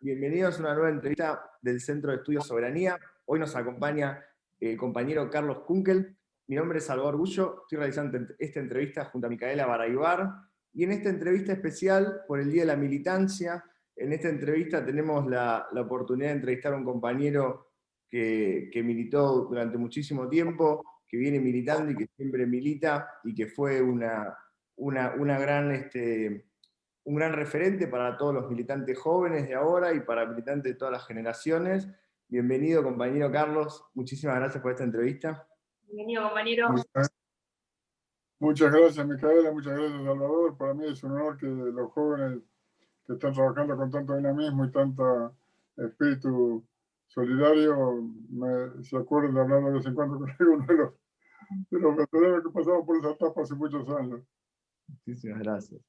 Bienvenidos a una nueva entrevista del Centro de Estudios Soberanía. Hoy nos acompaña el compañero Carlos Kunkel. Mi nombre es Salvador Gullo, estoy realizando esta entrevista junto a Micaela Baraybar. Y en esta entrevista especial por el Día de la Militancia, en esta entrevista tenemos la, oportunidad de entrevistar a un compañero que, militó durante muchísimo tiempo, que viene militando y que siempre milita, y que fue una, una, una gran... Este, un gran referente para todos los militantes jóvenes de ahora y para militantes de todas las generaciones. Bienvenido, compañero Carlos. Muchísimas gracias por esta entrevista. Bienvenido, compañero. Muchas gracias, Micaela. Muchas gracias, Salvador. Para mí es un honor que los jóvenes que están trabajando con tanto dinamismo y tanto espíritu solidario se acuerden de hablar de vez en cuando con uno de los, de los veteranos que pasamos por esa etapa hace muchos años. Muchísimas gracias.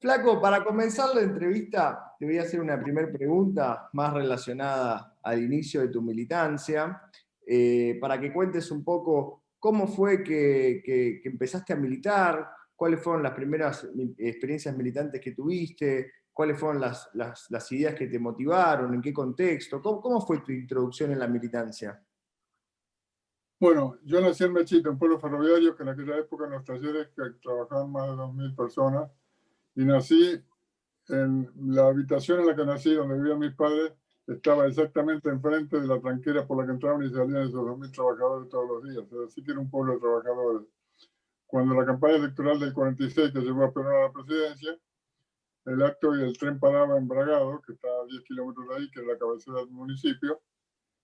Flaco, para comenzar la entrevista, te voy a hacer una primera pregunta más relacionada al inicio de tu militancia, eh, para que cuentes un poco cómo fue que, empezaste a militar, cuáles fueron las primeras experiencias militantes que tuviste, cuáles fueron las, ideas que te motivaron, en qué contexto, ¿Cómo, fue tu introducción en la militancia. Bueno, yo nací en Mechita, un pueblo ferroviario que en aquella época en los talleres que trabajaban más de 2.000 personas, y nací en la habitación en la que nací, donde vivían mis padres, estaba exactamente enfrente de la tranquera por la que entraban y salían esos 2.000 trabajadores todos los días. Así que era un pueblo de trabajadores. Cuando la campaña electoral del 46, que llevó a Perón a la presidencia, el acto y el tren paraba en Bragado, que está a 10 kilómetros de ahí, que es la cabecera del municipio,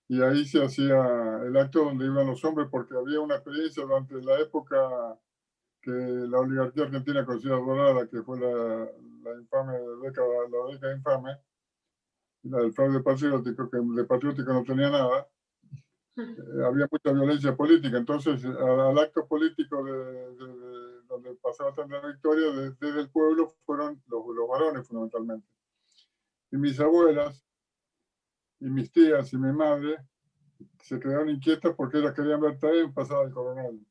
y ahí se hacía el acto donde iban los hombres, porque había una experiencia durante la época que la oligarquía argentina considera dorada, que fue la, la infame década, la década infame, la del fraude patriótico, que de patriótico no tenía nada, eh, había mucha violencia política. Entonces, al, acto político de, donde pasaba tanta victoria, desde el pueblo fueron los, los varones fundamentalmente. Y mis abuelas, y mis tías y mi madre se quedaron inquietas porque ellas querían ver también pasar el coronel.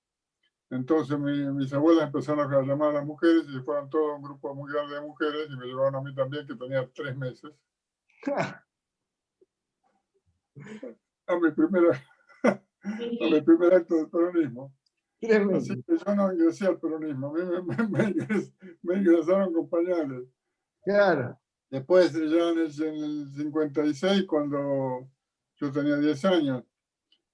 Entonces mis abuelas empezaron a llamar a las mujeres y se fueron todo un grupo muy grande de mujeres y me llevaron a mí también, que tenía tres meses. a mi primera a mi primer acto del peronismo. Así que yo no ingresé al peronismo, a mí me, ingresaron con pañales. Claro. Después, ya en el, en el 56, cuando yo tenía 10 años,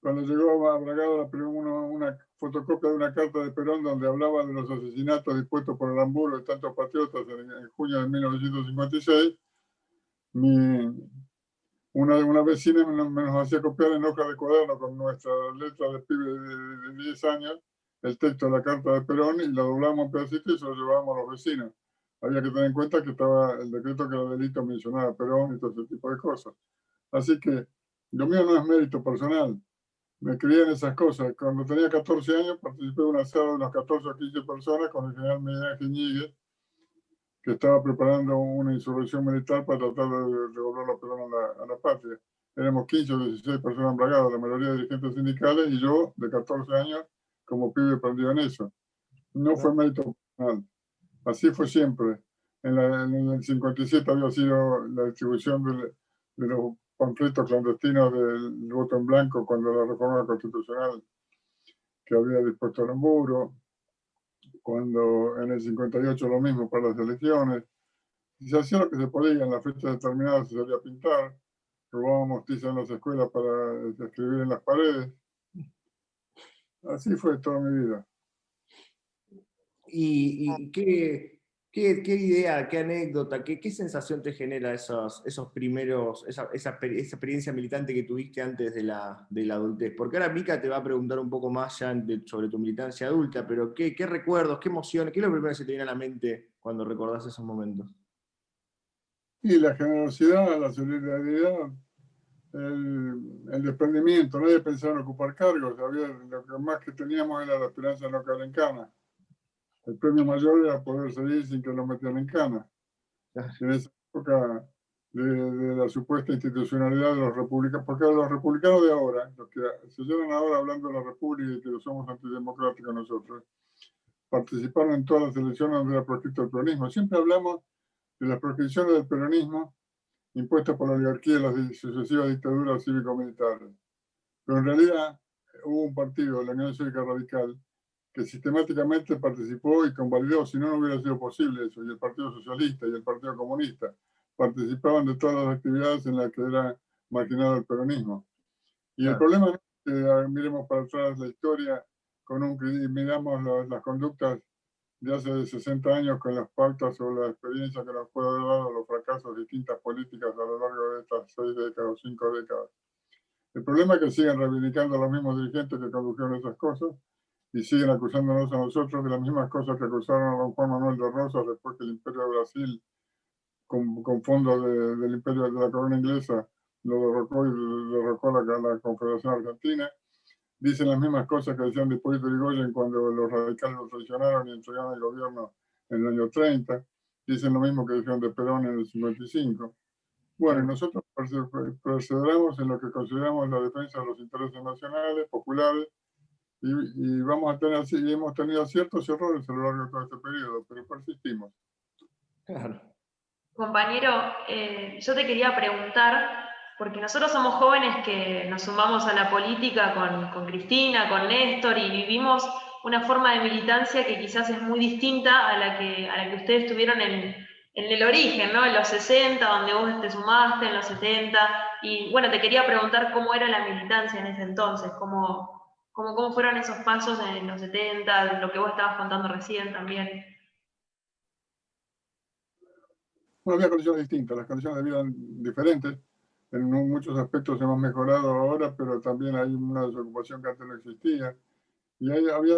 cuando llegó a Bragado una, una, fotocopia de una carta de Perón donde hablaba de los asesinatos dispuestos por el Hamburgo de tantos patriotas en, junio de 1956, mi, una, una vecina me, nos hacía copiar en hoja de cuaderno con nuestra letra de pibe de, 10 años el texto de la carta de Perón y la doblamos en pedacitos y se lo llevábamos a los vecinos. Había que tener en cuenta que estaba el decreto que era delito mencionaba Perón y todo ese tipo de cosas. Así que lo mío no es mérito personal, me crié en esas cosas. Cuando tenía 14 años participé de una asado de unas 14 o 15 personas con el general Miguel Ángel que estaba preparando una insurrección militar para tratar de devolver la Perón a la, patria. Éramos 15 o 16 personas embragadas, la mayoría dirigentes sindicales, y yo, de 14 años, como pibe perdido en eso. No fue mérito personal. Así fue siempre. En, en, el 57 había sido la distribución de, de los conflicto clandestino del voto en blanco cuando la reforma constitucional que había dispuesto el muro, cuando en el 58 lo mismo para las elecciones, y se hacía lo que se podía, en la fecha determinada se salía a pintar, robábamos tiza en las escuelas para escribir en las paredes. Así fue toda mi vida. ¿Y, y qué, ¿Qué, ¿Qué, idea, qué anécdota, qué, sensación te genera esos, esos primeros, esa, esa, experiencia militante que tuviste antes de la, de la adultez? Porque ahora Mica te va a preguntar un poco más ya sobre tu militancia adulta, pero ¿qué, ¿qué, recuerdos, qué emociones, qué es lo primero que se te viene a la mente cuando recordás esos momentos? Y la generosidad, la solidaridad, el, el desprendimiento, nadie pensaba en ocupar cargos, había, lo que más que teníamos era la esperanza no caer en cana el premio mayor era poder salir sin que lo metieran en cana. En esa época de, la supuesta institucionalidad de los republicanos, porque los republicanos de ahora, los que se llevan ahora hablando de la república y que somos antidemocráticos nosotros, participaron en todas las elecciones donde era proscrito el peronismo. Siempre hablamos de las proscripciones del peronismo impuestos por la oligarquía y las sucesivas dictaduras cívico-militares. Pero en realidad hubo un partido, la Unión Cívica Radical, que sistemáticamente participó y convalidó, si no, no hubiera sido posible eso, y el Partido Socialista y el Partido Comunista participaban de todas las actividades en las que era maquinado el peronismo. Y el problema es que miremos para atrás la historia con un, miramos las conductas de hace 60 años con las pautas o la experiencia que nos puede haber dado los fracasos de distintas políticas a lo largo de estas seis décadas o cinco décadas. El problema es que siguen reivindicando los mismos dirigentes que condujeron esas cosas y siguen acusándonos a nosotros de las mismas cosas que acusaron a don Juan Manuel de Rosas después que el Imperio de Brasil, con, con fondos del Imperio de la Corona Inglesa, lo derrocó y derrocó la, la Confederación Argentina dicen las mismas cosas que decían de Hipólito cuando los radicales lo traicionaron y entregaron el gobierno en el año 30. Dicen lo mismo que decían de Perón en el 55. Bueno, nosotros perseveramos en lo que consideramos la defensa de los intereses nacionales, populares, y, vamos a tener, y hemos tenido ciertos errores a lo largo de todo este periodo, pero persistimos. Claro. Compañero, eh, yo te quería preguntar porque nosotros somos jóvenes que nos sumamos a la política con, Cristina, con Néstor y vivimos una forma de militancia que quizás es muy distinta a la que, a la que ustedes tuvieron en, el origen, ¿no? En los 60, donde vos te sumaste, en los 70. Y bueno, te quería preguntar cómo era la militancia en ese entonces, cómo, cómo, cómo fueron esos pasos en los 70, lo que vos estabas contando recién también. Bueno, había condiciones distintas, las condiciones de vida diferentes en muchos aspectos hemos mejorado ahora, pero también hay una desocupación que antes no existía. Y hay, había,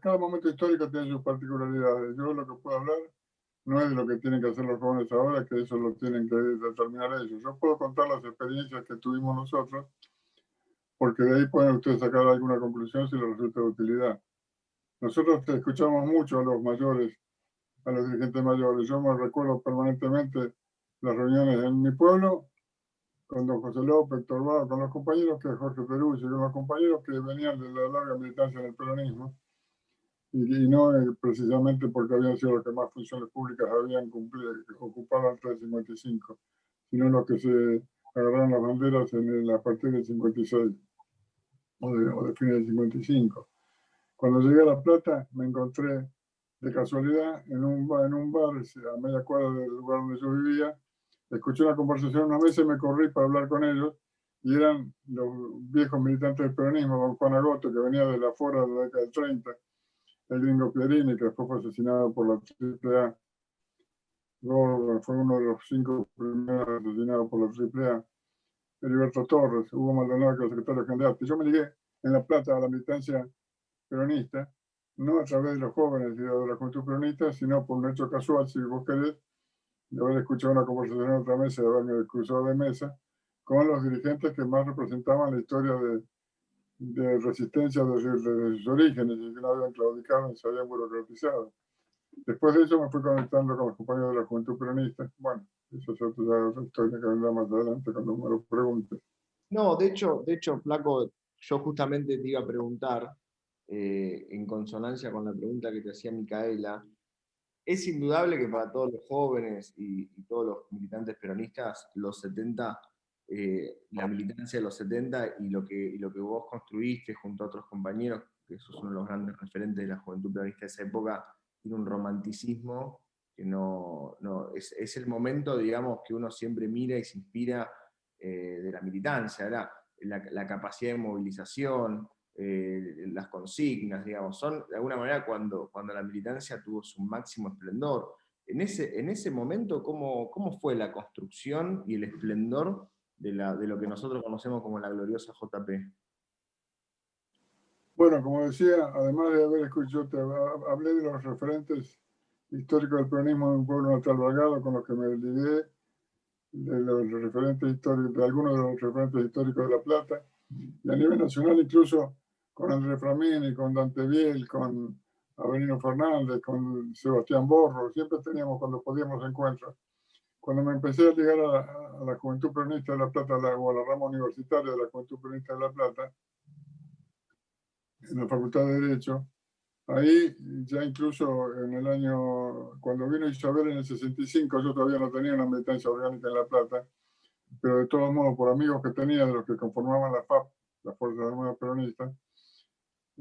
cada momento histórico tiene sus particularidades. Yo lo que puedo hablar no es de lo que tienen que hacer los jóvenes ahora, que eso lo tienen que determinar ellos. Yo puedo contar las experiencias que tuvimos nosotros, porque de ahí pueden ustedes sacar alguna conclusión si les resulta de utilidad. Nosotros escuchamos mucho a los mayores, a los dirigentes mayores. Yo me recuerdo permanentemente las reuniones en mi pueblo con don José López, Héctor con los compañeros que Jorge y con los compañeros que venían de la larga militancia en el peronismo, y, no eh, precisamente porque habían sido los que más funciones públicas habían cumplido, ocupado antes del 55, sino los que se agarraron las banderas en a partir del 56 o de, o de fines del 55. Cuando llegué a La Plata me encontré de casualidad en un, en un bar a media cuadra del lugar donde yo vivía. Escuché una conversación una vez y me corrí para hablar con ellos y eran los viejos militantes del peronismo, don Juan Agoto, que venía de la fuera de la década del 30, el gringo Pierini, que después fue asesinado por la AAA, fue uno de los cinco primeros asesinados por la AAA, Heriberto Torres, Hugo Maldonado, que era secretario general. Yo me ligué en La Plata a la militancia peronista, no a través de los jóvenes y de la juventud peronista, sino por un hecho casual, si vos querés, de haber escuchado una conversación en otra mesa, de haberme cruzado de mesa, con los dirigentes que más representaban la historia de, de resistencia desde, sus orígenes y que no habían claudicado ni se habían burocratizado. Después de eso me fui conectando con los compañeros de la Juventud Peronista. Bueno, eso es otra, historia que vendrá más adelante cuando me lo. No, de hecho, de hecho, Flaco, yo justamente te iba a preguntar, eh, en consonancia con la pregunta que te hacía Micaela, es indudable que para todos los jóvenes y, todos los militantes peronistas, los 70, eh, la militancia de los 70 y lo, que, lo que vos construiste junto a otros compañeros, que sos uno de los grandes referentes de la juventud peronista de esa época, tiene un romanticismo que no, es, el momento, digamos, que uno siempre mira y se inspira eh, de la militancia, la, la, capacidad de movilización, eh, las consignas, digamos, son de alguna manera cuando, cuando la militancia tuvo su máximo esplendor. En ese, en ese momento, ¿cómo, ¿cómo fue la construcción y el esplendor de, la, de lo que nosotros conocemos como la gloriosa JP? Bueno, como decía, además de haber escuchado, hablé de los referentes históricos del peronismo en un pueblo natal Valgado con los que me ligué, de los referentes históricos, de algunos de los referentes históricos de La Plata, y a nivel nacional incluso con André Framini, con Dante Biel, con Avelino Fernández, con Sebastián Borro, siempre teníamos cuando podíamos encuentros. Cuando me empecé a llegar a, la Juventud Peronista de La Plata, o a la rama universitaria de la Juventud Peronista de La Plata, en la Facultad de Derecho, Ahí ya incluso en el año, cuando vino Isabel en el 65, yo todavía no tenía una militancia orgánica en La Plata, pero de todos modos, por amigos que tenía de los que conformaban la FAP, la Fuerza Armada Peronista,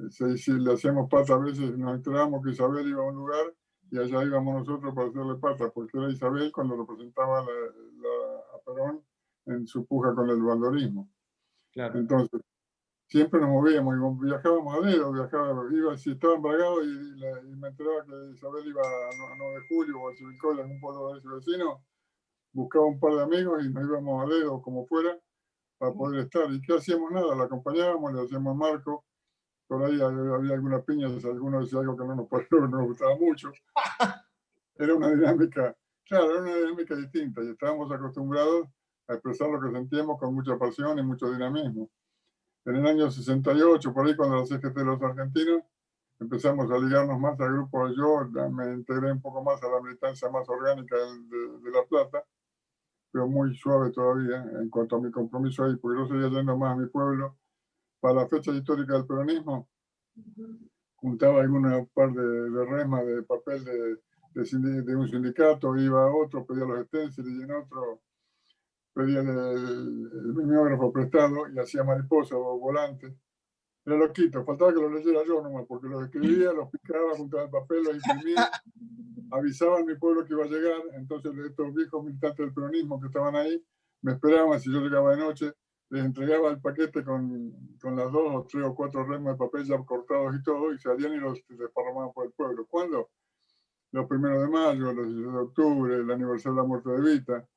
se, le hacíamos pata a veces, nos enterábamos que Isabel iba a un lugar y allá íbamos nosotros para hacerle pata, porque era Isabel cuando representaba la, a Perón en su puja con el bandorismo. Claro. Entonces, siempre nos movíamos, y viajábamos a dedo, viajábamos, iba, si estaba embargado y, y, me enteraba que Isabel iba a, 9 de julio o a Civicola en un pueblo de ese vecino, buscaba un par de amigos y nos íbamos a dedo, como fuera, para poder estar. ¿Y qué hacíamos? Nada, la acompañábamos, le hacíamos marco, por ahí había algunas piñas, algunos decían algo que no nos, no nos gustaba mucho. Era una dinámica, claro, era una dinámica distinta y estábamos acostumbrados a expresar lo que sentíamos con mucha pasión y mucho dinamismo. En el año 68, por ahí cuando la CGT de los argentinos, empezamos a ligarnos más al grupo. Yo me integré un poco más a la militancia más orgánica de, de La Plata, pero muy suave todavía en cuanto a mi compromiso ahí, porque yo seguía yendo más a mi pueblo para la fecha histórica del peronismo, juntaba un par de, de de papel de, de, un sindicato, iba a otro, pedía los esténciles y en otro pedía el, el, mimeógrafo prestado y hacía mariposa o volante. Era loquito, faltaba que lo leyera yo nomás, porque los escribía, los picaba, juntaba el papel, los imprimía, avisaba a mi pueblo que iba a llegar, entonces estos viejos militantes del peronismo que estaban ahí me esperaban si yo llegaba de noche, les entregaba el paquete con, con, las dos o tres o cuatro remas de papel ya cortados y todo, y salían y los desparramaban por el pueblo. ¿Cuándo? Los primeros de mayo, los 16 de octubre, el aniversario de la muerte de Vita,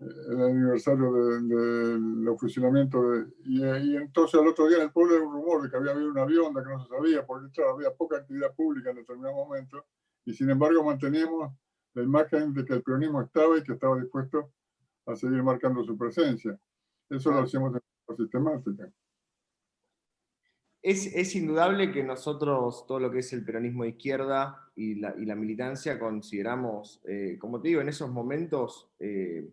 el aniversario del de. De, y, y, entonces el otro día en el pueblo había un rumor de que había habido un avión, de que no se sabía, porque claro, había poca actividad pública en determinado momento, y sin embargo manteníamos la imagen de que el peronismo estaba y que estaba dispuesto a seguir marcando su presencia. Eso lo hacemos de forma sistemática. Es, es, indudable que nosotros, todo lo que es el peronismo de izquierda y la, y la militancia, consideramos, eh, como te digo, en esos momentos, eh,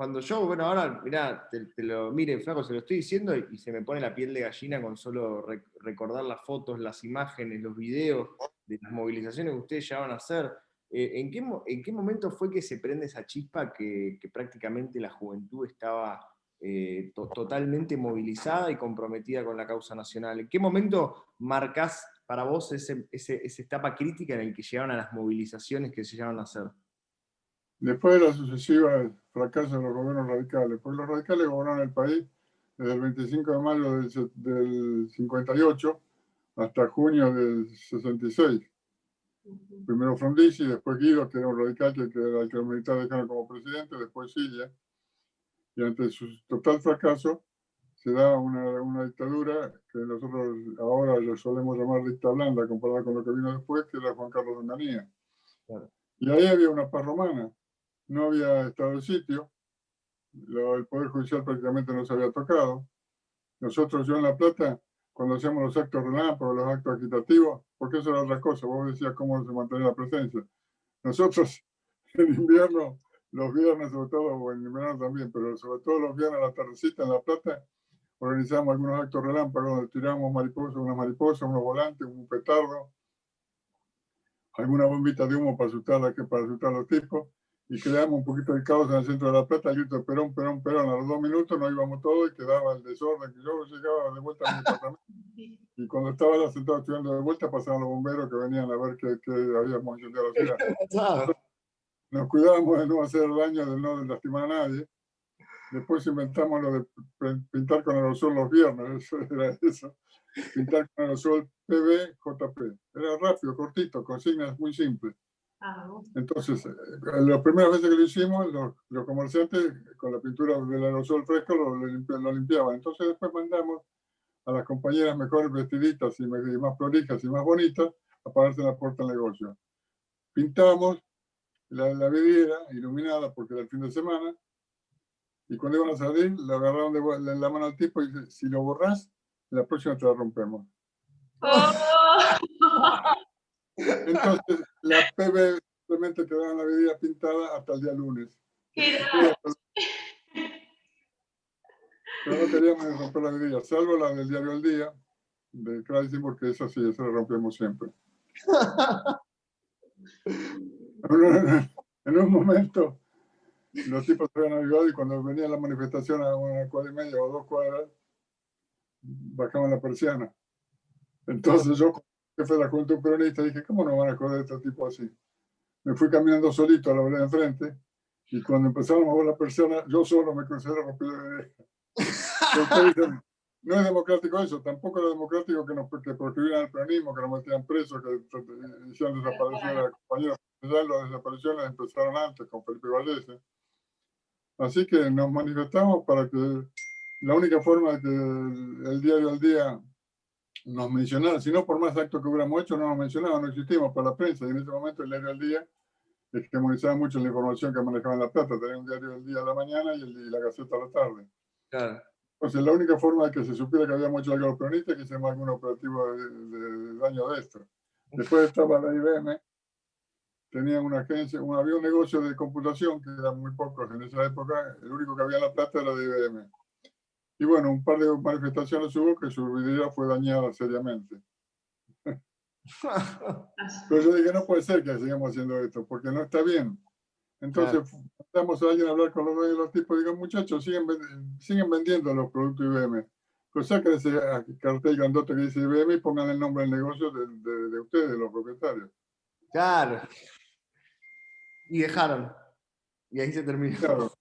cuando yo, bueno, ahora, mirá, te, lo, mire, flaco, se lo estoy diciendo y, se me pone la piel de gallina con solo recordar las fotos, las imágenes, los videos de las movilizaciones que ustedes llevaban a hacer. Eh, ¿en, qué, ¿En qué momento fue que se prende esa chispa que, prácticamente la juventud estaba eh, totalmente movilizada y comprometida con la causa nacional. ¿En qué momento marcas para vos ese, esa etapa crítica en la que llegaron a las movilizaciones que se llegaron a hacer? Después de la sucesiva fracaso de los gobiernos radicales, porque los radicales gobernaron el país desde el 25 de mayo del, del 58 hasta junio del 66. Primero Frondizi, después Guido, que era un radical que, que era el que los militares dejaron como presidente, después Silla y ante su total fracaso se da una, una dictadura que nosotros ahora lo solemos llamar dicta blanda comparada con lo que vino después, que era Juan Carlos Onganía. Y ahí había una paz romana, no había estado de sitio, el Poder Judicial prácticamente no se había tocado. Nosotros, yo en La Plata, cuando hacíamos los actos relámpagos, los actos agitativos, porque eso era otra cosa, vos decías cómo se mantenía la presencia. Nosotros en invierno los viernes, sobre todo, o en verano también, pero sobre todo los viernes a la tardecita en La Plata, organizamos algunos actos relámpagos donde tiramos mariposas, una mariposa, unos volantes, un petardo, alguna bombita de humo para asustar para asustar a los tipos, y creamos un poquito de caos en el centro de La Plata, grito Perón, Perón, Perón, a los dos minutos nos íbamos todos y quedaba el desorden, que yo llegaba de vuelta a mi departamento, y cuando estaba ya sentado estudiando de vuelta pasaban los bomberos que venían a ver qué, qué habíamos incendiado la ciudad nos cuidábamos de no hacer daño, de no lastimar a nadie. Después inventamos lo de pintar con aerosol los viernes, eso era eso. Pintar con aerosol PB, JP. Era rápido, cortito, consignas muy simples. Ah, Entonces, eh, las primeras veces que lo hicimos, los, los comerciantes con la pintura del aerosol fresco lo, lo, limpiaban. Entonces después mandamos a las compañeras mejores vestiditas y más prolijas y más bonitas a pararse en la puerta del negocio. Pintamos, la, la vidriera iluminada porque era el fin de semana, y cuando iban a salir, le agarraron de, la mano al tipo y dice, si lo borras, la próxima te la rompemos. Entonces, la PB simplemente quedaba en la vidriera pintada hasta el día lunes. Pero no queríamos romper la vidriera, salvo la del diario El Día, de Chrysler porque esa sí, esa la rompemos siempre. en un momento, los tipos se habían ayudado y cuando venía la manifestación a una cuadra y media o dos cuadras, bajaban la persiana. Entonces yo, jefe de la Juventud Peronista, dije, ¿cómo no van a joder a este tipo así? Me fui caminando solito a la vereda enfrente y cuando empezaron a mover la persiana, yo solo me crucé la rompida de no es democrático eso, tampoco era democrático que nos que proscribieran el peronismo, que nos metieran presos, que hicieron desaparecer a la compañera. Las desapariciones empezaron antes con Felipe Vallese. Así que nos manifestamos para que la única forma de que el, diario al día nos mencionara, si no por más actos que hubiéramos hecho, no nos mencionaba, no existimos para la prensa. Y en ese momento el diario al día hegemonizaba mucho la información que manejaba en La Plata. Tenía un diario al día a la mañana y, el, y la Gaceta a la tarde. Claro. Entonces, la única forma de que se supiera que había mucho algo los peronistas es que hicimos algún operativo de, daño de esto. Después estaba la IBM, tenía una agencia, había un negocio de computación que eran muy pocos en esa época, el único que había en La Plata era de IBM. Y bueno, un par de manifestaciones hubo que su vida fue dañada seriamente. Pero yo dije, no puede ser que sigamos haciendo esto, porque no está bien. Entonces, estamos a alguien a hablar con los dueños de los tipos y digan, muchachos, siguen, siguen vendiendo los productos IBM. Pues saquen ese cartel grandote que dice IBM y pongan el nombre del negocio de, de, de ustedes, de los propietarios. Claro. Y dejaron. Y ahí se terminó. Claro.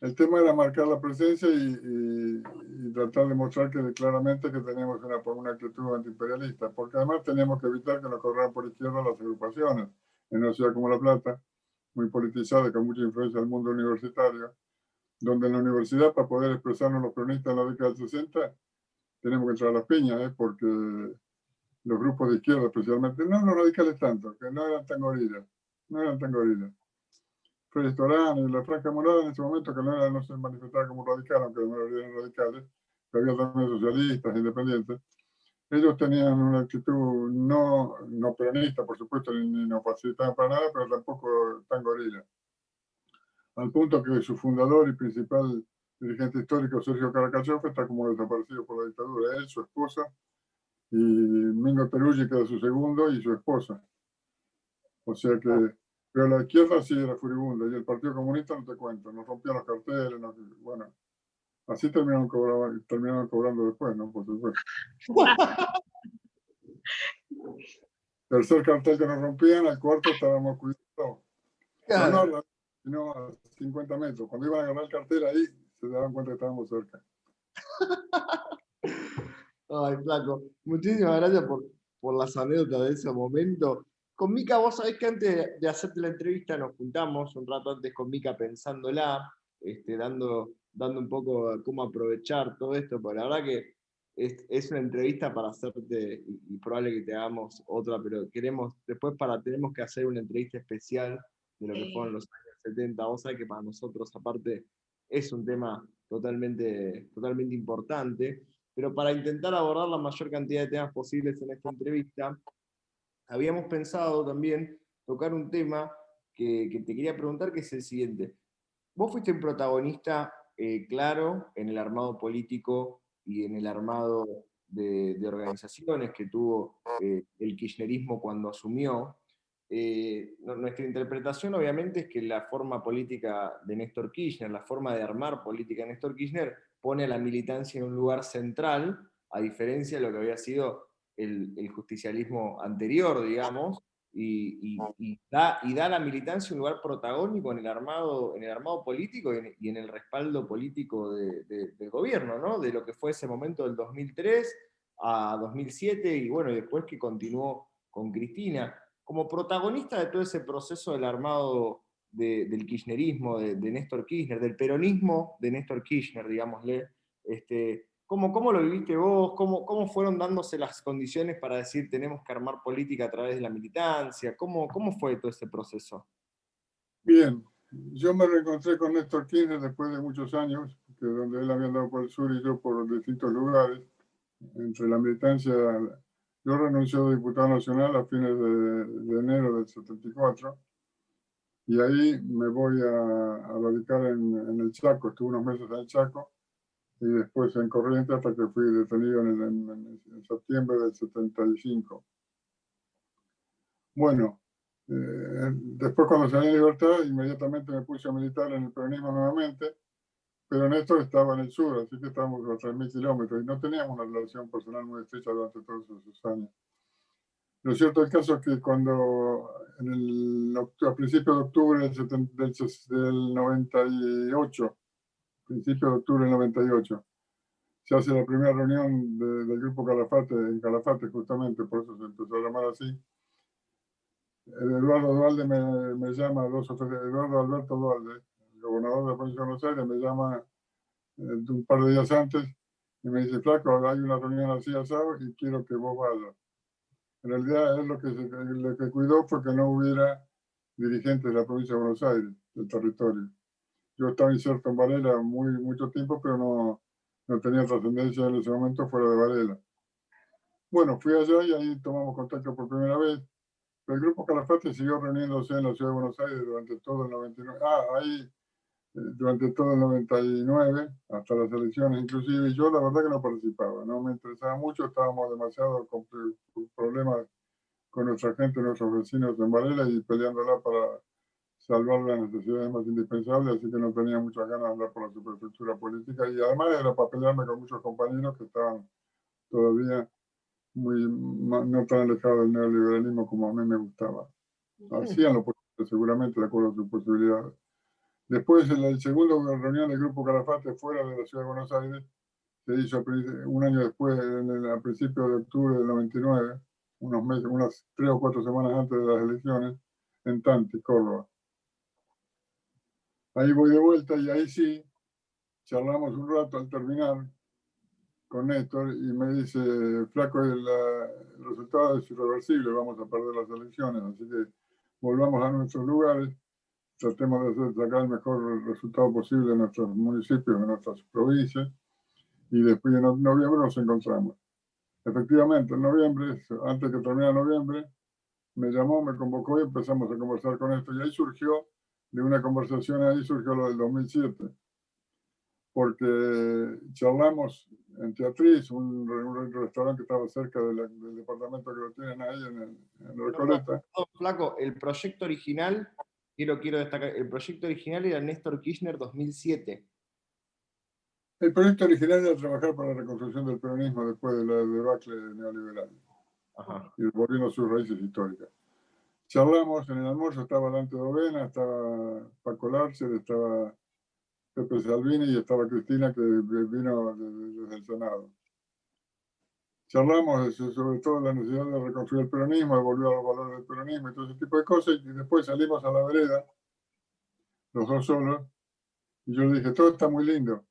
El tema era marcar la presencia y, y, tratar de mostrar que claramente que teníamos una, una actitud antiimperialista, porque además teníamos que evitar que nos corrieran por izquierda las agrupaciones en una ciudad como La Plata muy politizada, con mucha influencia del mundo universitario, donde en la universidad, para poder expresarnos los peronistas en la década del 60, tenemos que entrar a las piñas, ¿eh? porque los grupos de izquierda especialmente, no los radicales tanto, que no eran tan gorilas, no eran tan gorilas. Freddy y la Franca Morada en ese momento, que no, era, no se manifestaba como radical, aunque no eran radicales, pero había también socialistas, independientes, ellos tenían una actitud no, no peronista, por supuesto, ni, no facilitaban para nada, pero tampoco tan gorila. Al punto que su fundador y principal dirigente histórico, Sergio Caracachov, está como desaparecido por la dictadura. Él, su esposa, y Mingo Peruggi, que era su segundo, y su esposa. O sea que, pero la izquierda sí era furibunda, y el Partido Comunista no te cuento, nos rompían los carteles, bueno, Así terminaron cobrando, terminaron cobrando después, ¿no? Por supuesto. Tercer cartel que nos rompían, al cuarto estábamos cuidando. No, no, sino a 50 metros. Cuando iban a agarrar el cartel ahí, se daban cuenta que estábamos cerca. Ay, flaco. Muchísimas gracias por, por las anécdotas de ese momento. Con Mica, vos sabés que antes de hacerte la entrevista nos juntamos un rato antes con Mica pensándola, este, dando dando un poco cómo aprovechar todo esto, porque la verdad que es, es una entrevista para hacerte, y, probable que te hagamos otra, pero queremos, después para, tenemos que hacer una entrevista especial de lo que fueron los años 70. Vos sabés que para nosotros, aparte, es un tema totalmente, totalmente importante, pero para intentar abordar la mayor cantidad de temas posibles en esta entrevista, habíamos pensado también tocar un tema que, te quería preguntar, que es el siguiente. Vos fuiste un protagonista eh, claro en el armado político y en el armado de, organizaciones que tuvo eh, el kirchnerismo cuando asumió. Eh, nuestra interpretación obviamente es que la forma política de Néstor Kirchner, la forma de armar política de Néstor Kirchner, pone a la militancia en un lugar central, a diferencia de lo que había sido el, el justicialismo anterior, digamos, y, da, y da a la militancia un lugar protagónico en el armado, en el armado político y en, el respaldo político del gobierno, ¿no? de lo que fue ese momento del 2003 a 2007 y bueno, después que continuó con Cristina. Como protagonista de todo ese proceso del armado del kirchnerismo, de, Néstor Kirchner, del peronismo de Néstor Kirchner, digámosle, este, ¿Cómo, ¿Cómo, lo viviste vos? ¿Cómo, ¿Cómo fueron dándose las condiciones para decir tenemos que armar política a través de la militancia? ¿Cómo, cómo fue todo ese proceso? Bien, yo me reencontré con Néstor Kirchner después de muchos años, que donde él había andado por el sur y yo por distintos lugares. Entre la militancia, yo renuncié a diputado nacional a fines de, enero del 74 y ahí me voy a, radicar en, en el Chaco, estuve unos meses en el Chaco y después en Corrientes hasta que fui detenido en, septiembre del 75. Bueno, eh, después cuando salí en libertad, inmediatamente me puse a militar en el peronismo nuevamente, pero Néstor estaba en el sur, así que estábamos a 3.000 kilómetros y no teníamos una relación personal muy estrecha durante todos esos años. Lo cierto del caso es que cuando en el, a principios de octubre del, del 98, principio de octubre del 98, se hace la primera reunión del grupo Calafate, en Calafate justamente, por eso se empezó a llamar así. Eduardo Dualde me, me llama, Eduardo Alberto Dualde, el gobernador de la provincia de Buenos Aires, me llama eh, un par de días antes y me dice, flaco, hay una reunión así asado y quiero que vos vayas. En realidad, él lo que, lo que cuidó fue que no hubiera dirigentes de la provincia de Buenos Aires, del territorio. Yo estaba inserto en Varela muy, mucho tiempo, pero no, no tenía trascendencia en ese momento fuera de Varela. Bueno, fui allá y ahí tomamos contacto por primera vez. el grupo Calafate siguió reuniéndose en la ciudad de Buenos Aires durante todo el 99. Ah, ahí eh, durante todo el 99, hasta las elecciones inclusive, y yo la verdad que no participaba, no me interesaba mucho, estábamos demasiado con problemas con nuestra gente, nuestros vecinos en Varela y peleándola para salvar las necesidades más indispensables, así que no tenía muchas ganas de hablar por la superestructura política y además era para pelearme con muchos compañeros que estaban todavía muy, no tan alejados del neoliberalismo como a mí me gustaba. Hacían lo posible, seguramente, de acuerdo a sus posibilidades. Después, en la segunda reunión del Grupo Calafate fuera de la Ciudad de Buenos Aires, se hizo un año después, en a principios de octubre del 99, unos meses, unas tres o cuatro semanas antes de las elecciones, en Tanti, Córdoba. Ahí voy de vuelta y ahí sí, charlamos un rato al terminar con Néstor y me dice, flaco, el, el resultado es irreversible, vamos a perder las elecciones, así que volvamos a nuestros lugares tratemos de sacar el mejor resultado posible en nuestros municipios, en nuestras provincias, y después en noviembre nos encontramos. Efectivamente, en noviembre, antes que termine noviembre, me llamó, me convocó y empezamos a conversar con esto. Y ahí surgió, de una conversación ahí surgió lo del 2007, porque charlamos en Teatriz, un, restaurante que estaba cerca del departamento que lo tienen ahí en, el, en Recoleta. flaco, el proyecto original quiero, quiero destacar, el proyecto original era Néstor Kirchner 2007. El proyecto original era trabajar para la reconstrucción del peronismo después de la debacle neoliberal y volviendo a sus raíces históricas. Charlamos en el almuerzo, estaba Dante Dovena, estaba Paco Larcer, estaba Pepe Salvini y estaba Cristina que vino desde el Senado. Charlamos sobre todo la necesidad de reconstruir el peronismo, de volver a los valores del peronismo y todo ese tipo de cosas, y después salimos a la vereda, los dos solos, y yo le dije, todo está muy lindo,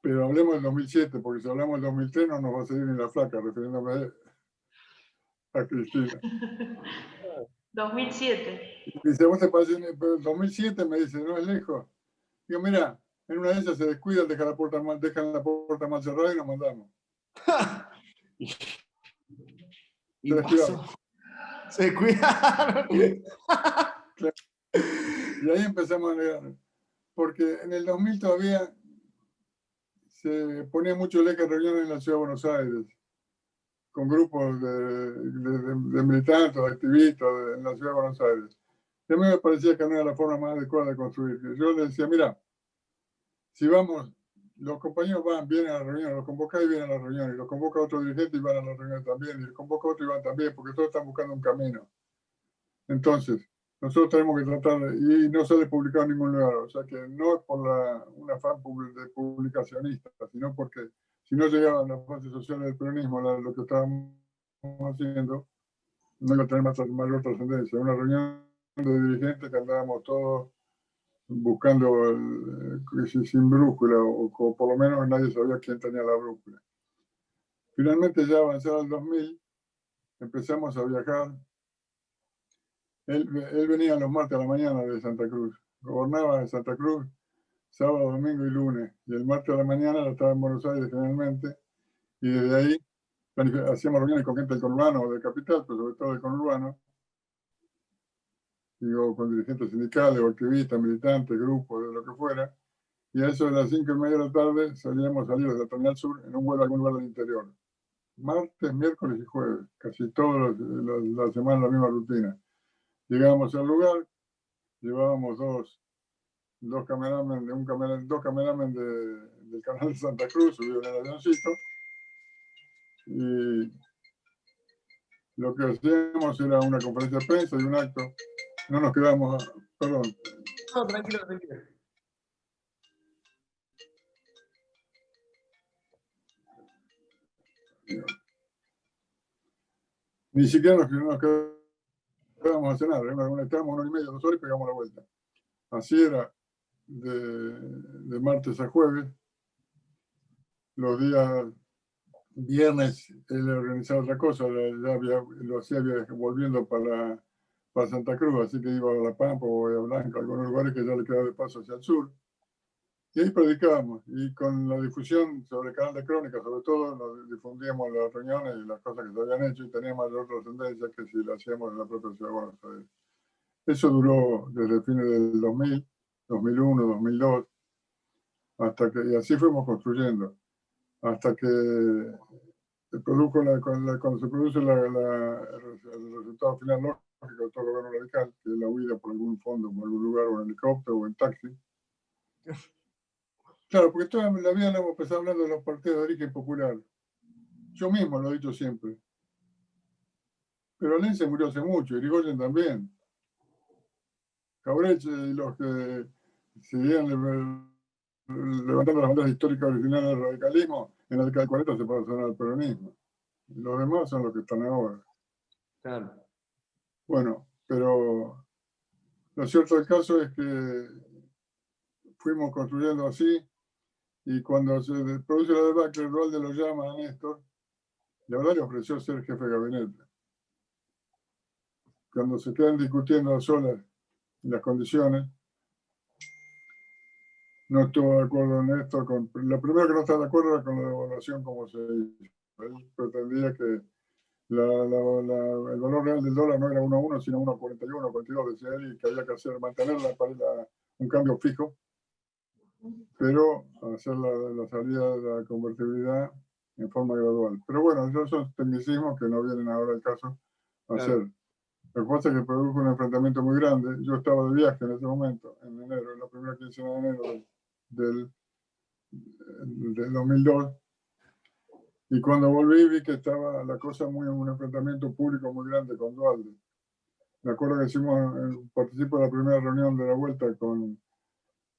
pero hablemos del 2007, porque si hablamos del 2003 no nos va a salir ni la flaca, refiriéndome a Cristina. 2007. Dice, ¿vos te parece? Pero el 2007 me dice, no es lejos. Digo, mira, en una de ellas se descuida, deja la puerta mal, dejan la puerta mal cerrada y nos mandamos. y se descuidaron. Se descuidaron. Y ahí empezamos a negar. Porque en el 2000 todavía se ponía mucho el eje reuniones en la ciudad de Buenos Aires, con grupos de, de, militantes, de activistas en la ciudad de Buenos Aires. Y a mí me parecía que no era la forma más adecuada de construir. Yo le decía, mira, si vamos, los compañeros van, vienen a la reunión, los convoca y vienen a la reunión, y los convoca otro dirigente y van a la reunión también, y los convoca otro y van también, porque todos están buscando un camino. Entonces, nosotros tenemos que tratar, y no ha publicado en ningún lugar, o sea que no es por la, una fan de publicacionista, sino porque si no llegaban las fases sociales del peronismo, lo que estábamos haciendo, no iba a tener más, mayor trascendencia. Una reunión de dirigentes que andábamos todos buscando el, sin brújula, o, por lo menos nadie sabía quién tenía la brújula. Finalmente, ya avanzado el 2000, empezamos a viajar. Él, él venía los martes a la mañana de Santa Cruz, gobernaba en Santa Cruz sábado, domingo y lunes, y el martes a la mañana estaba en Buenos Aires generalmente, y desde ahí hacíamos reuniones con gente del conurbano o del capital, pero sobre todo del conurbano, digo, con dirigentes sindicales o activistas, militantes, grupos, de lo que fuera, y a eso de las cinco y media de la tarde salíamos a salir desde Terminal Sur en un vuelo a algún lugar del interior. Martes, miércoles y jueves, casi todas las semanas la misma rutina. Llegábamos al lugar, llevábamos dos, dos cameramen, un cameraman, dos cameramen de, del canal de Santa Cruz, subieron el avioncito, y lo que hacíamos era una conferencia de prensa y un acto. No nos quedamos, perdón. No, tranquilo, tranquilo. Ni siquiera nos, nos quedábamos a cenar, ¿eh? estábamos una y media, dos horas y pegamos la vuelta. Así era de, martes a jueves. Los días viernes él organizaba otra cosa, ya había, lo hacía volviendo para, para Santa Cruz, así que iba a La Pampa o a Blanca, algunos lugares que ya le quedaba de paso hacia el sur. Y ahí predicábamos, y con la difusión sobre el canal de crónica, sobre todo, nos difundíamos las reuniones y las cosas que se habían hecho y tenía mayor trascendencia que si lo hacíamos en la propia ciudad Buenos Aires. Eso duró desde el fin del 2000, 2001, 2002, hasta que, y así fuimos construyendo, hasta que se produjo la, cuando se produce la, el resultado final lógico de todo el gobierno radical, que es la huida por algún fondo, por algún lugar, o en helicóptero o en taxi. Claro, porque toda la vida hemos empezado hablando de los partidos de origen popular. Yo mismo lo he dicho siempre. Pero Lense murió hace mucho, Irigoyen también. Cabreche y los que seguían levantando las banderas históricas originales del radicalismo, en la década de 40 se pasaron al peronismo. los demás son los que están ahora. Claro. Bueno, pero lo cierto del caso es que fuimos construyendo así y cuando se produce la debacle, Dualde lo llama a Néstor, la verdad le ofreció ser jefe de gabinete. Cuando se quedan discutiendo a solas las condiciones, no estuvo de acuerdo Néstor con... Lo primero que no estaba de acuerdo era con la devaluación como se hizo. Él pretendía que la, el valor real del dólar no era 1 a 1, sino 1 a 41, 42, decía él, y que había que hacer, mantenerla para un cambio fijo pero hacer la, la, salida de la convertibilidad en forma gradual. Pero bueno, esos son tecnicismos que no vienen ahora al caso a hacer. Lo que pasa es que produjo un enfrentamiento muy grande. Yo estaba de viaje en ese momento, en enero, en la primera quincena de enero del, del 2002. Y cuando volví vi que estaba la cosa muy en un enfrentamiento público muy grande con Dualde. Me acuerdo que hicimos, eh, participo en la primera reunión de la vuelta con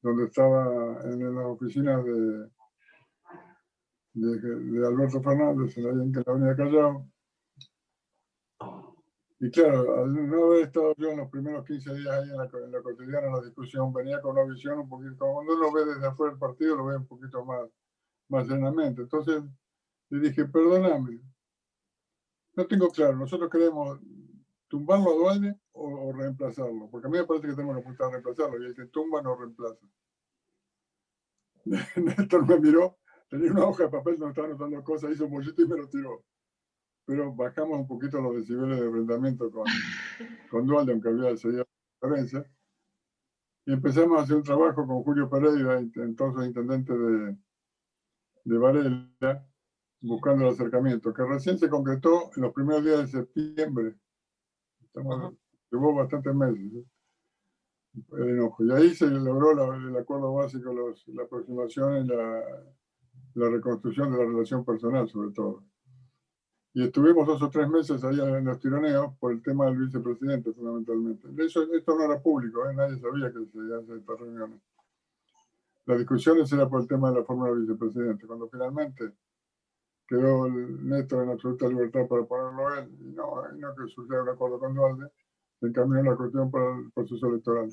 donde estaba en las oficinas de, de, Alberto Fernández, en la, la Avenida Callao. Y claro, al no haber estado yo en los primeros 15 días ahí en la, cotidiana, en la discusión, venía con una visión un poquito, cuando uno ve desde afuera el partido, lo ve un poquito más, más llenamente. Entonces le dije, perdóname, no tengo claro, nosotros queremos tumbarlo a Dualde o, reemplazarlo, porque a mí me parece que tenemos que apuntar a reemplazarlo, y el que tumba no reemplaza. Néstor me miró, tenía una hoja de papel donde estaba anotando cosas, hizo un mollito y me lo tiró. Pero bajamos un poquito los decibeles de enfrentamiento con, con Dualde, aunque había seguido la diferencia. Y empezamos a hacer un trabajo con Julio Pereira, entonces intendente de, de Varela, buscando el acercamiento, que recién se concretó en los primeros días de septiembre llevó bastantes meses. El enojo. Y ahí se logró el acuerdo básico, la aproximación y la, la, reconstrucción de la relación personal, sobre todo. Y estuvimos dos o tres meses ahí en los tironeos por el tema del vicepresidente, fundamentalmente. Hecho, esto no era público, ¿eh? nadie sabía que se hacían estas reuniones. Las discusiones eran por el tema de la fórmula del vicepresidente. Cuando finalmente quedó el Néstor en absoluta libertad para ponerlo él, y no, no que surgiera un acuerdo con Dualde, se encaminó la cuestión para el proceso electoral.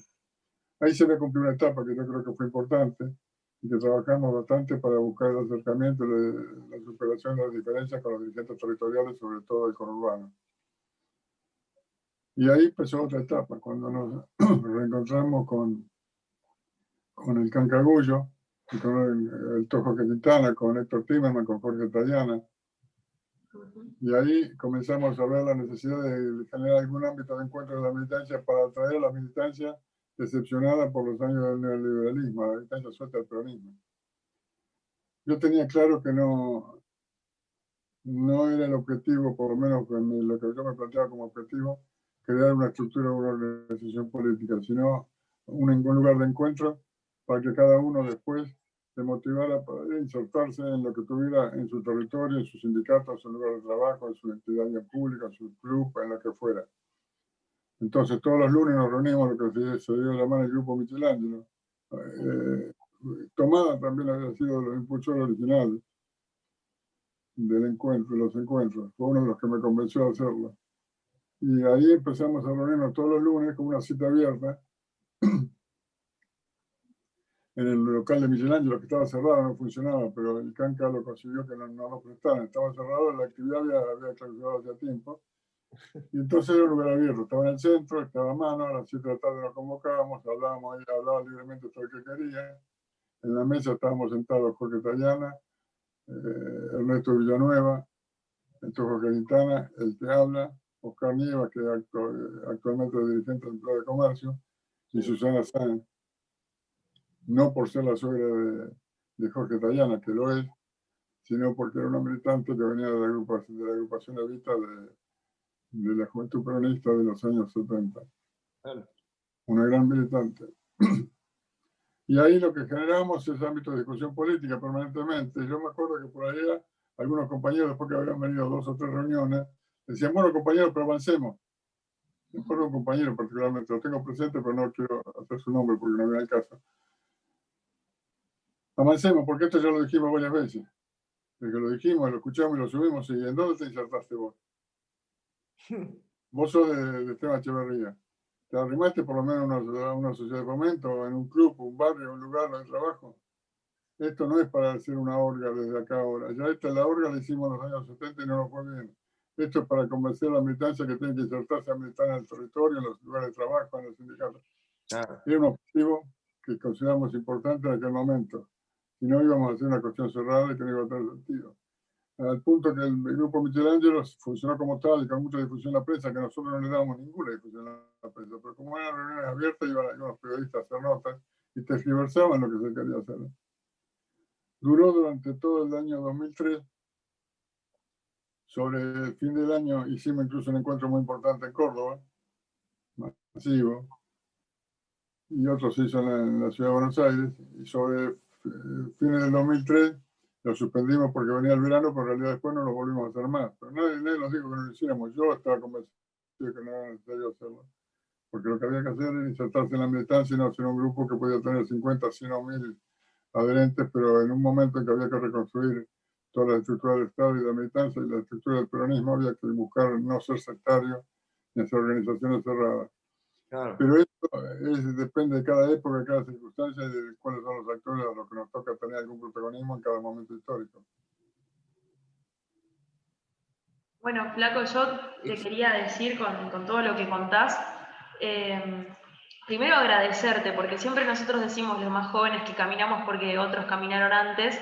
Ahí se me cumplió una etapa que yo creo que fue importante y que trabajamos bastante para buscar el acercamiento, la superación de las diferencias con los dirigentes territoriales, sobre todo el conurbano. Y ahí empezó otra etapa, cuando nos reencontramos con, con el Cancagullo, con el, el Tojo Quintana, con Héctor Timerman, con Jorge Tallana. Y ahí comenzamos a ver la necesidad de generar algún ámbito de encuentro de la militancia para atraer a la militancia decepcionada por los años del neoliberalismo, la militancia suelta del peronismo. Yo tenía claro que no, no era el objetivo, por lo menos lo que yo me planteaba como objetivo, crear una estructura, una organización política, sino un, lugar de encuentro para que cada uno después se motivara para insertarse en lo que tuviera en su territorio, en su sindicato, en su lugar de trabajo, en su entidad pública, en su club, en lo que fuera. Entonces todos los lunes nos reunimos, lo que se, dio a llamar el grupo Michelangelo. Eh, Tomada también había sido los impulsores originales del encuentro, de los encuentros. Fue uno de los que me convenció de hacerlo. Y ahí empezamos a reunirnos todos los lunes con una cita abierta en el local de Michelangelo, que estaba cerrado, no funcionaba, pero el Canca lo consiguió que no, no lo prestaran. Estaba cerrado, la actividad había, había clausurado hace tiempo. Y entonces era un lugar abierto, estaba en el centro, estaba a mano, a las 7 de la tarde nos convocábamos, hablábamos ahí, hablaba libremente todo lo que quería. En la mesa estábamos sentados Jorge Tallana, eh, Ernesto Villanueva, Jorge Quintana, el que habla, Oscar Nieva, que actualmente es dirigente del Empleo de Comercio, y Susana Sáenz, no por ser la suegra de, Jorge Tallana, que lo es, sino porque era una militante que venía de la agrupación de, la agrupación Evita de, de la juventud peronista de los años 70. Una gran militante. Y ahí lo que generamos es ámbito de discusión política permanentemente. Yo me acuerdo que por ahí algunos compañeros, después que habían venido dos o tres reuniones, decían, bueno, compañeros, pero avancemos. Me acuerdo un compañero particularmente, lo tengo presente, pero no quiero hacer su nombre porque no me da el caso. Avancemos, porque esto ya lo dijimos varias veces. De que lo dijimos, lo escuchamos y lo subimos. ¿Y en dónde te insertaste vos? Vos sos de, de Esteban Echeverría. Te arrimaste por lo menos a una, sociedad de fomento, en un club, un barrio, un lugar de trabajo. Esto no es para hacer una orga desde acá ahora. Ya esta la orga la hicimos en los años 70 y no nos fue bien. Esto es para convencer a la militancia que tiene que insertarse a militar en el territorio, en los lugares de trabajo, en los sindicatos. Claro. Era un objetivo que consideramos importante en aquel momento. Si no íbamos a hacer una cuestión cerrada y que no iba a tener sentido al punto que el, grupo Michelangelo funcionó como tal y con mucha difusión en la prensa, que nosotros no le dábamos ninguna difusión a la prensa, pero como eran reuniones abiertas, iban, los periodistas a hacer notas y te tergiversaban lo que se quería hacer. Duró durante todo el año 2003. Sobre el fin del año hicimos incluso un encuentro muy importante en Córdoba, masivo, y otro se hizo en la, ciudad de Buenos Aires. Y sobre eh, fin del 2003 lo suspendimos porque venía el verano, pero en realidad después no lo volvimos a hacer más. Pero nadie, nos dijo que no lo hiciéramos. Yo estaba convencido de que no era necesario hacerlo. Porque lo que había que hacer era insertarse en la militancia y no hacer un grupo que podía tener 50, 100 o 1000 adherentes, pero en un momento en que había que reconstruir toda la estructura del Estado y de la militancia y la estructura del peronismo, había que buscar no ser sectario ni hacer organizaciones cerradas. Pero eso depende de cada época, de cada circunstancia y de cuáles son los actores a los que nos toca tener algún protagonismo en cada momento histórico. Bueno, Flaco, yo te quería decir con, con todo lo que contás, eh, primero agradecerte, porque siempre nosotros decimos los más jóvenes que caminamos porque otros caminaron antes,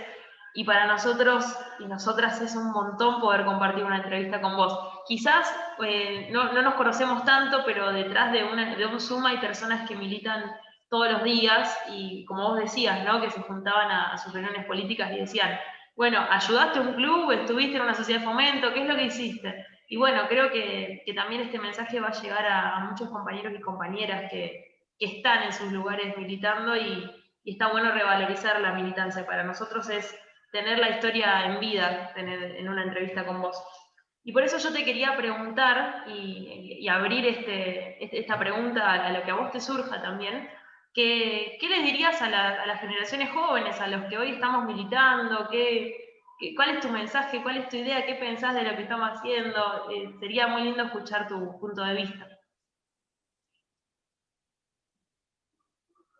y para nosotros y nosotras es un montón poder compartir una entrevista con vos. Quizás eh, no, no, nos conocemos tanto, pero detrás de, una, de un Zoom hay personas que militan todos los días y como vos decías, ¿no? que se juntaban a, sus reuniones políticas y decían, bueno, ayudaste a un club, estuviste en una sociedad de fomento, ¿qué es lo que hiciste? Y bueno, creo que, que también este mensaje va a llegar a, muchos compañeros y compañeras que, que, están en sus lugares militando y, y está bueno revalorizar la militancia. Para nosotros es tener la historia en vida tener en una entrevista con vos. Y por eso yo te quería preguntar y, abrir este, este, esta pregunta a lo que a vos te surja también, que, ¿qué les dirías a, las generaciones jóvenes, a los que hoy estamos militando? ¿Qué, cuál es tu mensaje? ¿Cuál es tu idea? ¿Qué pensás de lo que estamos haciendo? Eh, sería muy lindo escuchar tu punto de vista.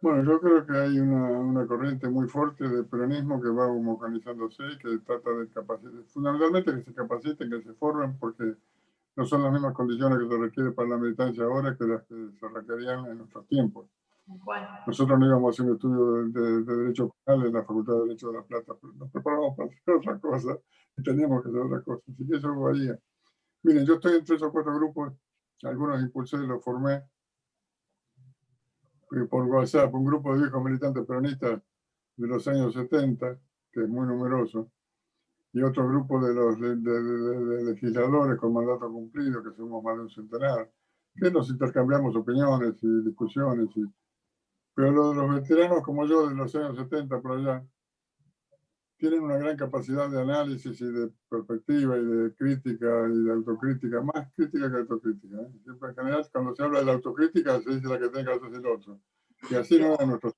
Bueno, yo creo que hay una, corriente muy fuerte de peronismo que va homogenizándose y que trata de capacitar, fundamentalmente que se capaciten, que se formen, porque no son las mismas condiciones que se requiere para la militancia ahora que las que se requerían en nuestros tiempos. Nosotros no íbamos a hacer un estudio de, Derecho Penal en la Facultad de Derecho de La Plata, pero nos preparamos para hacer otra cosa y teníamos que hacer otra cosa. Así que eso varía. Miren, yo estoy en tres o cuatro grupos, algunos impulsé, los formé, por WhatsApp un grupo de viejos militantes peronistas de los años 70, que es muy numeroso, y otro grupo de los legisladores con mandato cumplido, que somos más de un centenar, que nos intercambiamos opiniones y discusiones. Y, pero los, los veteranos como yo de los años 70 por allá, tienen una gran capacidad de análisis y de perspectiva y de crítica y de autocrítica, más crítica que autocrítica. ¿eh? Siempre en general, cuando se habla de la autocrítica, se dice la que tenga que hacer el otro. Y así no es nuestro.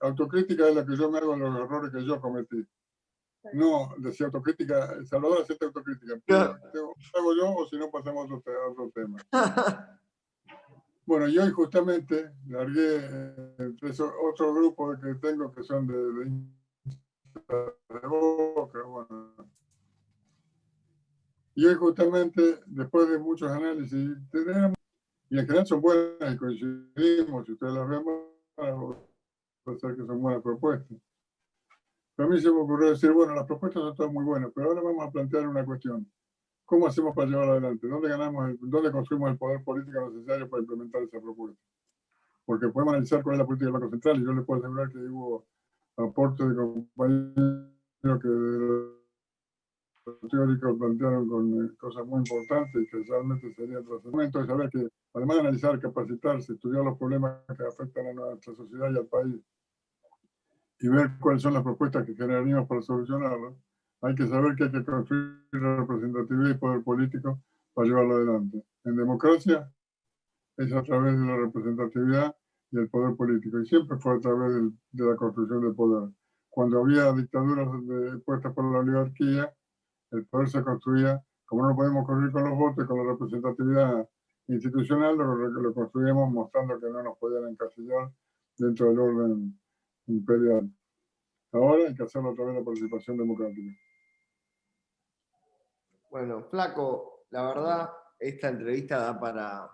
Autocrítica es la que yo me hago en los errores que yo cometí. No, decía autocrítica, Salvador hace autocrítica. hago yo o si no pasamos a otro, tema. Bueno, y hoy justamente largué eh, otro grupo que tengo que son de, de y hoy justamente, después de muchos análisis, tenemos, y en general son buenas y coincidimos, si ustedes las ven, puede ser que son buenas propuestas. Pero a mí se me ocurrió decir, bueno, las propuestas son todas muy buenas, pero ahora vamos a plantear una cuestión. ¿Cómo hacemos para llevarla adelante? ¿Dónde ganamos, dónde construimos el poder político necesario para implementar esa propuesta? Porque podemos analizar cuál es la política del Banco Central y yo les puedo asegurar que hubo aporte de compañeros que los teóricos plantearon con eh, cosas muy importantes que realmente sería trascendente de saber que además de analizar, capacitarse, estudiar los problemas que afectan a nuestra sociedad y al país y ver cuáles son las propuestas que generaríamos para solucionarlas, hay que saber que hay que construir representatividad y poder político para llevarlo adelante. En democracia es a través de la representatividad y el poder político, y siempre fue a través de la construcción del poder. Cuando había dictaduras puestas por la oligarquía, el poder se construía, como no podemos construir con los votos, con la representatividad institucional, lo, lo construíamos mostrando que no nos podían encasillar dentro del orden imperial. Ahora hay que hacerlo a través de la participación democrática. Bueno, Flaco, la verdad, esta entrevista da para,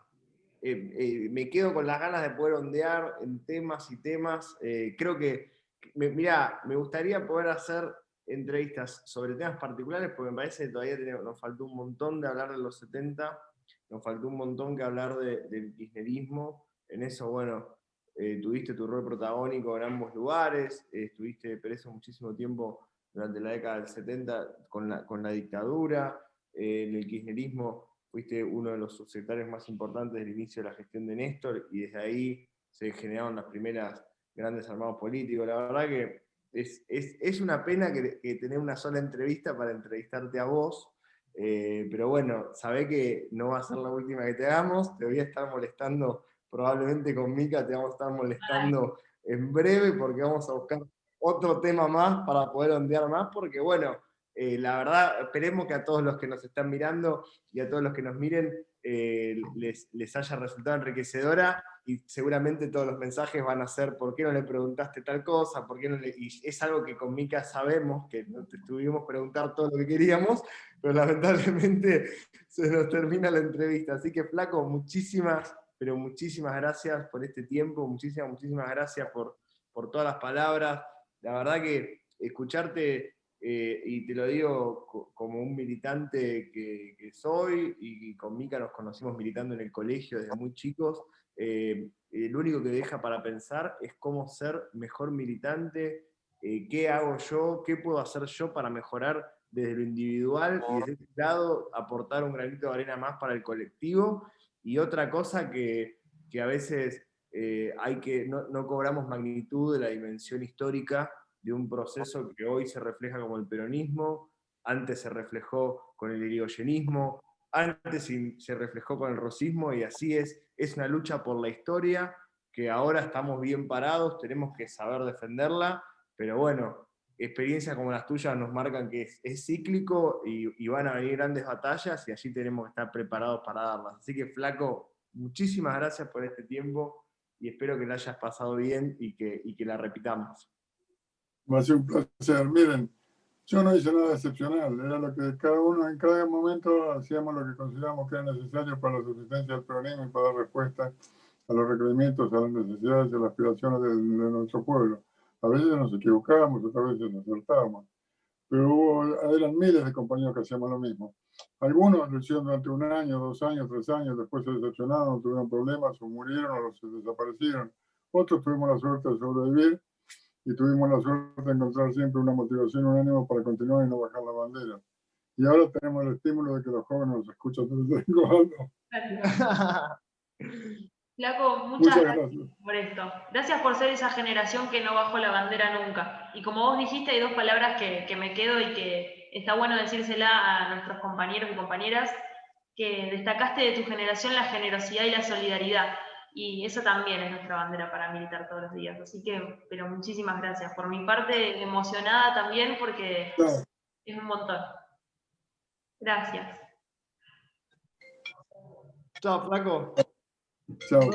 eh, eh, me quedo con las ganas de poder ondear en temas y temas. Eh, creo que, mira, me gustaría poder hacer entrevistas sobre temas particulares, porque me parece que todavía nos faltó un montón de hablar de los 70, nos faltó un montón que hablar del kirchnerismo. En eso, bueno, tuviste tu rol protagónico en ambos lugares, estuviste preso muchísimo tiempo durante la década del 70 con la, con la dictadura, en el kirchnerismo fuiste uno de los subsecretarios más importantes del inicio de la gestión de Néstor y desde ahí se generaron las primeras grandes armados políticos. La verdad que es, es, es una pena que, tener una sola entrevista para entrevistarte a vos, eh, pero bueno, sabé que no va a ser la última que te hagamos, te voy a estar molestando probablemente con Mica, te vamos a estar molestando en breve porque vamos a buscar otro tema más para poder ondear más, porque bueno, eh, la verdad, esperemos que a todos los que nos están mirando y a todos los que nos miren eh, les, les, haya resultado enriquecedora y seguramente todos los mensajes van a ser ¿por qué no le preguntaste tal cosa? ¿Por qué no. Y es algo que con Mica sabemos, que no te tuvimos preguntar todo lo que queríamos, pero lamentablemente se nos termina la entrevista. Así que Flaco, muchísimas, pero muchísimas gracias por este tiempo, muchísimas, muchísimas gracias por, por todas las palabras. La verdad que escucharte eh, y te lo digo como un militante que, soy, y, con Mica nos conocimos militando en el colegio desde muy chicos, eh, lo único que deja para pensar es cómo ser mejor militante, eh, qué hago yo, qué puedo hacer yo para mejorar desde lo individual y desde ese lado aportar un granito de arena más para el colectivo. Y otra cosa que, que a veces hay que, no cobramos magnitud de la dimensión histórica de un proceso que hoy se refleja como el peronismo, antes se reflejó con el irigoyenismo, antes se reflejó con el rosismo y así es, es una lucha por la historia que ahora estamos bien parados, tenemos que saber defenderla, pero bueno, experiencias como las tuyas nos marcan que es, cíclico y, y, van a venir grandes batallas y allí tenemos que estar preparados para darlas. Así que Flaco, muchísimas gracias por este tiempo y espero que la hayas pasado bien y que, y que la repitamos. Va a ser un placer. Miren, yo no hice nada excepcional, era lo que cada uno en cada momento hacíamos lo que consideramos que era necesario para la subsistencia del peronismo y para dar respuesta a los requerimientos, a las necesidades y a las aspiraciones de, nuestro pueblo. A veces nos equivocábamos, otras veces nos acertábamos, pero hubo, eran miles de compañeros que hacíamos lo mismo. Algunos lo hicieron durante un año, dos años, tres años, después se decepcionaron, tuvieron problemas, o murieron o se desaparecieron. otros tuvimos la suerte de sobrevivir y tuvimos la suerte de encontrar siempre una motivación, un ánimo para continuar y no bajar la bandera. Y ahora tenemos el estímulo de que los jóvenes nos escuchan desde Flaco, muchas, gracias, por esto. Gracias por ser esa generación que no bajó la bandera nunca. Y como vos dijiste, hay dos palabras que, que me quedo y que está bueno decírsela a nuestros compañeros y compañeras, que destacaste de tu generación la generosidad y la solidaridad. Y eso también es nuestra bandera para militar todos los días. Así que, pero muchísimas gracias. Por mi parte, emocionada también porque es un montón. Gracias. Chao, flaco. Chao.